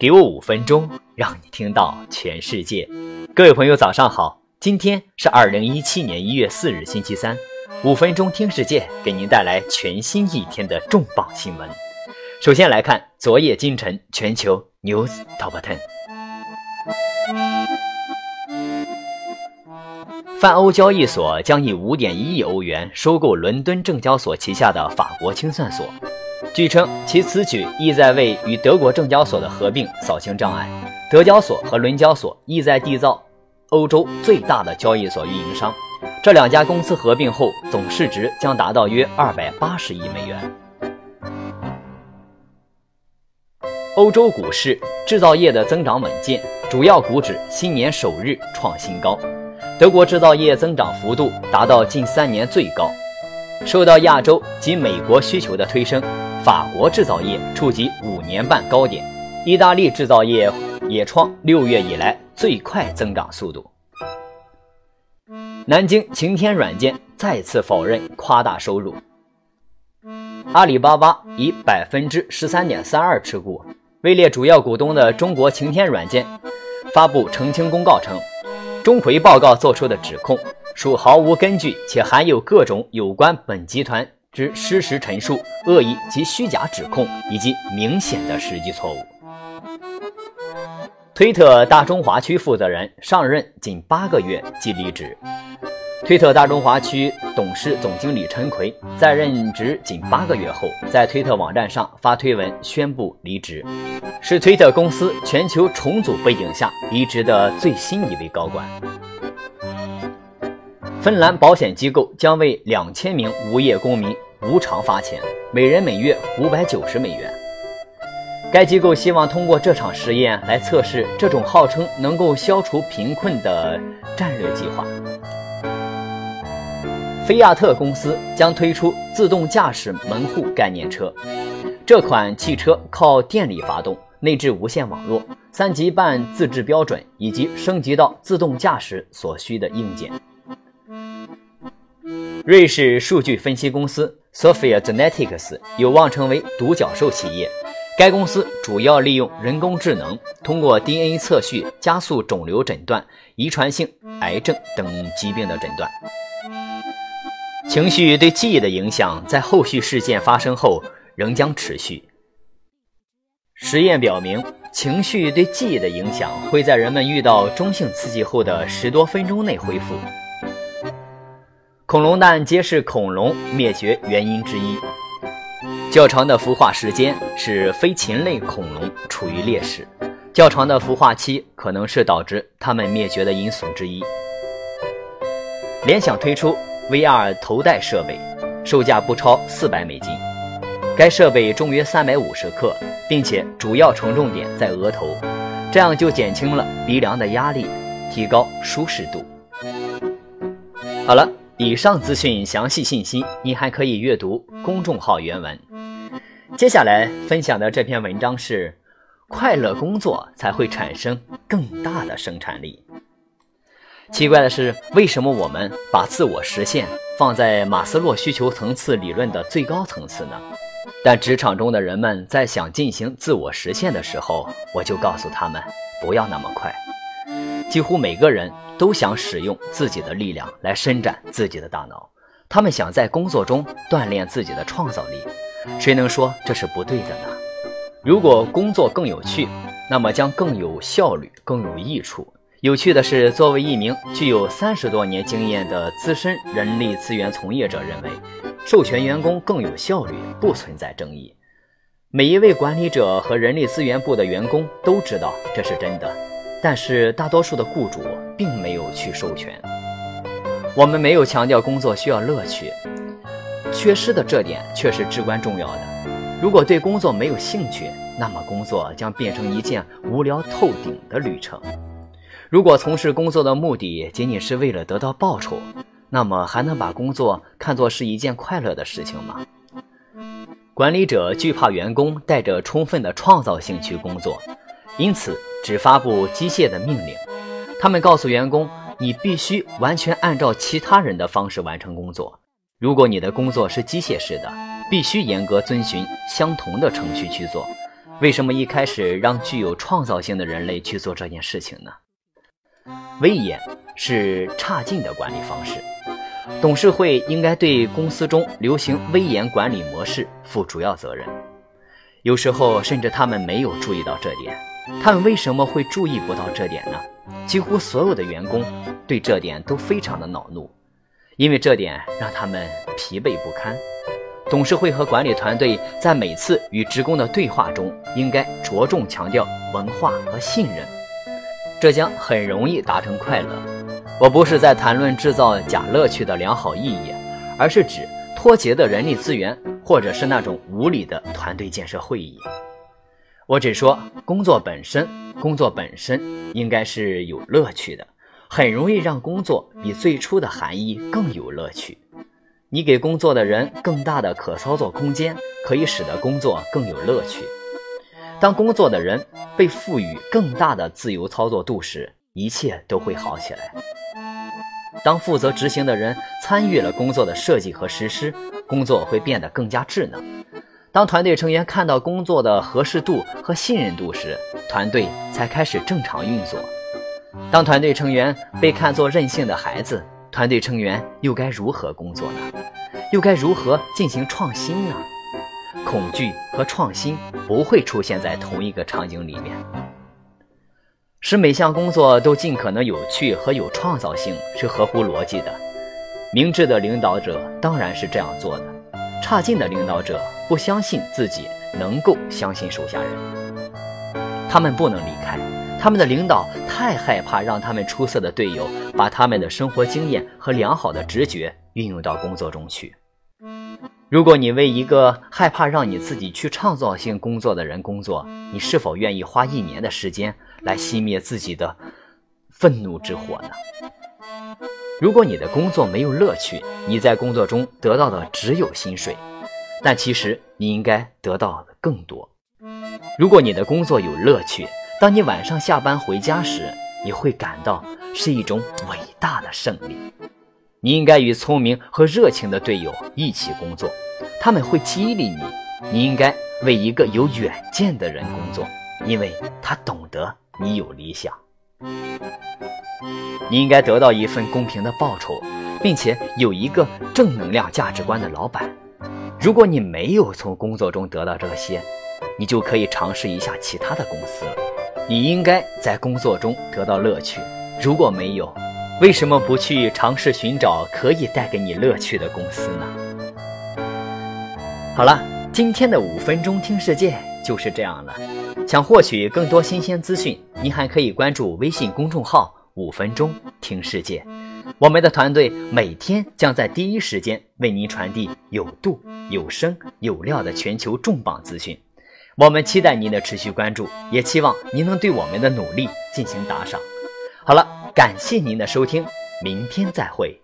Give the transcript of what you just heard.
给我五分钟，让你听到全世界。各位朋友，早上好！今天是二零一七年一月四日，星期三。五分钟听世界，给您带来全新一天的重磅新闻。首先来看昨夜今晨全球 news top ten。泛欧交易所将以五点一亿欧元收购伦敦证交所旗下的法国清算所。据称，其此举意在为与德国证交所的合并扫清障碍。德交所和伦交所意在缔造欧洲最大的交易所运营商。这两家公司合并后，总市值将达到约二百八十亿美元。欧洲股市制造业的增长稳健，主要股指新年首日创新高。德国制造业增长幅度达到近三年最高，受到亚洲及美国需求的推升。法国制造业触及五年半高点，意大利制造业也创六月以来最快增长速度。南京晴天软件再次否认夸大收入。阿里巴巴以百分之十三点三二持股，位列主要股东的中国晴天软件发布澄清公告称，钟馗报告作出的指控属毫无根据，且含有各种有关本集团。之失实陈述、恶意及虚假指控，以及明显的实际错误。推特大中华区负责人上任仅八个月即离职。推特大中华区董事总经理陈奎在任职仅八个月后，在推特网站上发推文宣布离职，是推特公司全球重组背景下离职的最新一位高管。芬兰保险机构将为两千名无业公民无偿发钱，每人每月五百九十美元。该机构希望通过这场实验来测试这种号称能够消除贫困的战略计划。菲亚特公司将推出自动驾驶门户概念车，这款汽车靠电力发动，内置无线网络、三级半自制标准以及升级到自动驾驶所需的硬件。瑞士数据分析公司 Sophia Genetics 有望成为独角兽企业。该公司主要利用人工智能，通过 DNA 测序加速肿瘤诊断、遗传性癌症等疾病的诊断。情绪对记忆的影响在后续事件发生后仍将持续。实验表明，情绪对记忆的影响会在人们遇到中性刺激后的十多分钟内恢复。恐龙蛋皆是恐龙灭绝原因之一。较长的孵化时间使飞禽类恐龙处于劣势，较长的孵化期可能是导致它们灭绝的因素之一。联想推出 VR 头戴设备，售价不超四百美金。该设备重约三百五十克，并且主要承重点在额头，这样就减轻了鼻梁的压力，提高舒适度。好了。以上资讯详细信息，你还可以阅读公众号原文。接下来分享的这篇文章是：快乐工作才会产生更大的生产力。奇怪的是，为什么我们把自我实现放在马斯洛需求层次理论的最高层次呢？但职场中的人们在想进行自我实现的时候，我就告诉他们不要那么快。几乎每个人都想使用自己的力量来伸展自己的大脑，他们想在工作中锻炼自己的创造力。谁能说这是不对的呢？如果工作更有趣，那么将更有效率、更有益处。有趣的是，作为一名具有三十多年经验的资深人力资源从业者，认为授权员工更有效率不存在争议。每一位管理者和人力资源部的员工都知道这是真的。但是大多数的雇主并没有去授权。我们没有强调工作需要乐趣，缺失的这点却是至关重要的。如果对工作没有兴趣，那么工作将变成一件无聊透顶的旅程。如果从事工作的目的仅仅是为了得到报酬，那么还能把工作看作是一件快乐的事情吗？管理者惧怕员工带着充分的创造性去工作，因此。只发布机械的命令，他们告诉员工：“你必须完全按照其他人的方式完成工作。如果你的工作是机械式的，必须严格遵循相同的程序去做。为什么一开始让具有创造性的人类去做这件事情呢？威严是差劲的管理方式，董事会应该对公司中流行威严管理模式负主要责任。有时候甚至他们没有注意到这点。他们为什么会注意不到这点呢？几乎所有的员工对这点都非常的恼怒，因为这点让他们疲惫不堪。董事会和管理团队在每次与职工的对话中，应该着重强调文化和信任，这将很容易达成快乐。我不是在谈论制造假乐趣的良好意义，而是指脱节的人力资源，或者是那种无理的团队建设会议。我只说工作本身，工作本身应该是有乐趣的，很容易让工作比最初的含义更有乐趣。你给工作的人更大的可操作空间，可以使得工作更有乐趣。当工作的人被赋予更大的自由操作度时，一切都会好起来。当负责执行的人参与了工作的设计和实施，工作会变得更加智能。当团队成员看到工作的合适度和信任度时，团队才开始正常运作。当团队成员被看作任性的孩子，团队成员又该如何工作呢？又该如何进行创新呢？恐惧和创新不会出现在同一个场景里面。使每项工作都尽可能有趣和有创造性是合乎逻辑的。明智的领导者当然是这样做的。差劲的领导者不相信自己能够相信手下人，他们不能离开，他们的领导太害怕让他们出色的队友把他们的生活经验和良好的直觉运用到工作中去。如果你为一个害怕让你自己去创造性工作的人工作，你是否愿意花一年的时间来熄灭自己的愤怒之火呢？如果你的工作没有乐趣，你在工作中得到的只有薪水，但其实你应该得到的更多。如果你的工作有乐趣，当你晚上下班回家时，你会感到是一种伟大的胜利。你应该与聪明和热情的队友一起工作，他们会激励你。你应该为一个有远见的人工作，因为他懂得你有理想。你应该得到一份公平的报酬，并且有一个正能量价值观的老板。如果你没有从工作中得到这些，你就可以尝试一下其他的公司了。你应该在工作中得到乐趣。如果没有，为什么不去尝试寻找可以带给你乐趣的公司呢？好了，今天的五分钟听世界就是这样了。想获取更多新鲜资讯，您还可以关注微信公众号。五分钟听世界。我们的团队每天将在第一时间为您传递有度有声有料的全球重磅资讯。我们期待您的持续关注也期望您能对我们的努力进行打赏。好了感谢您的收听明天再会。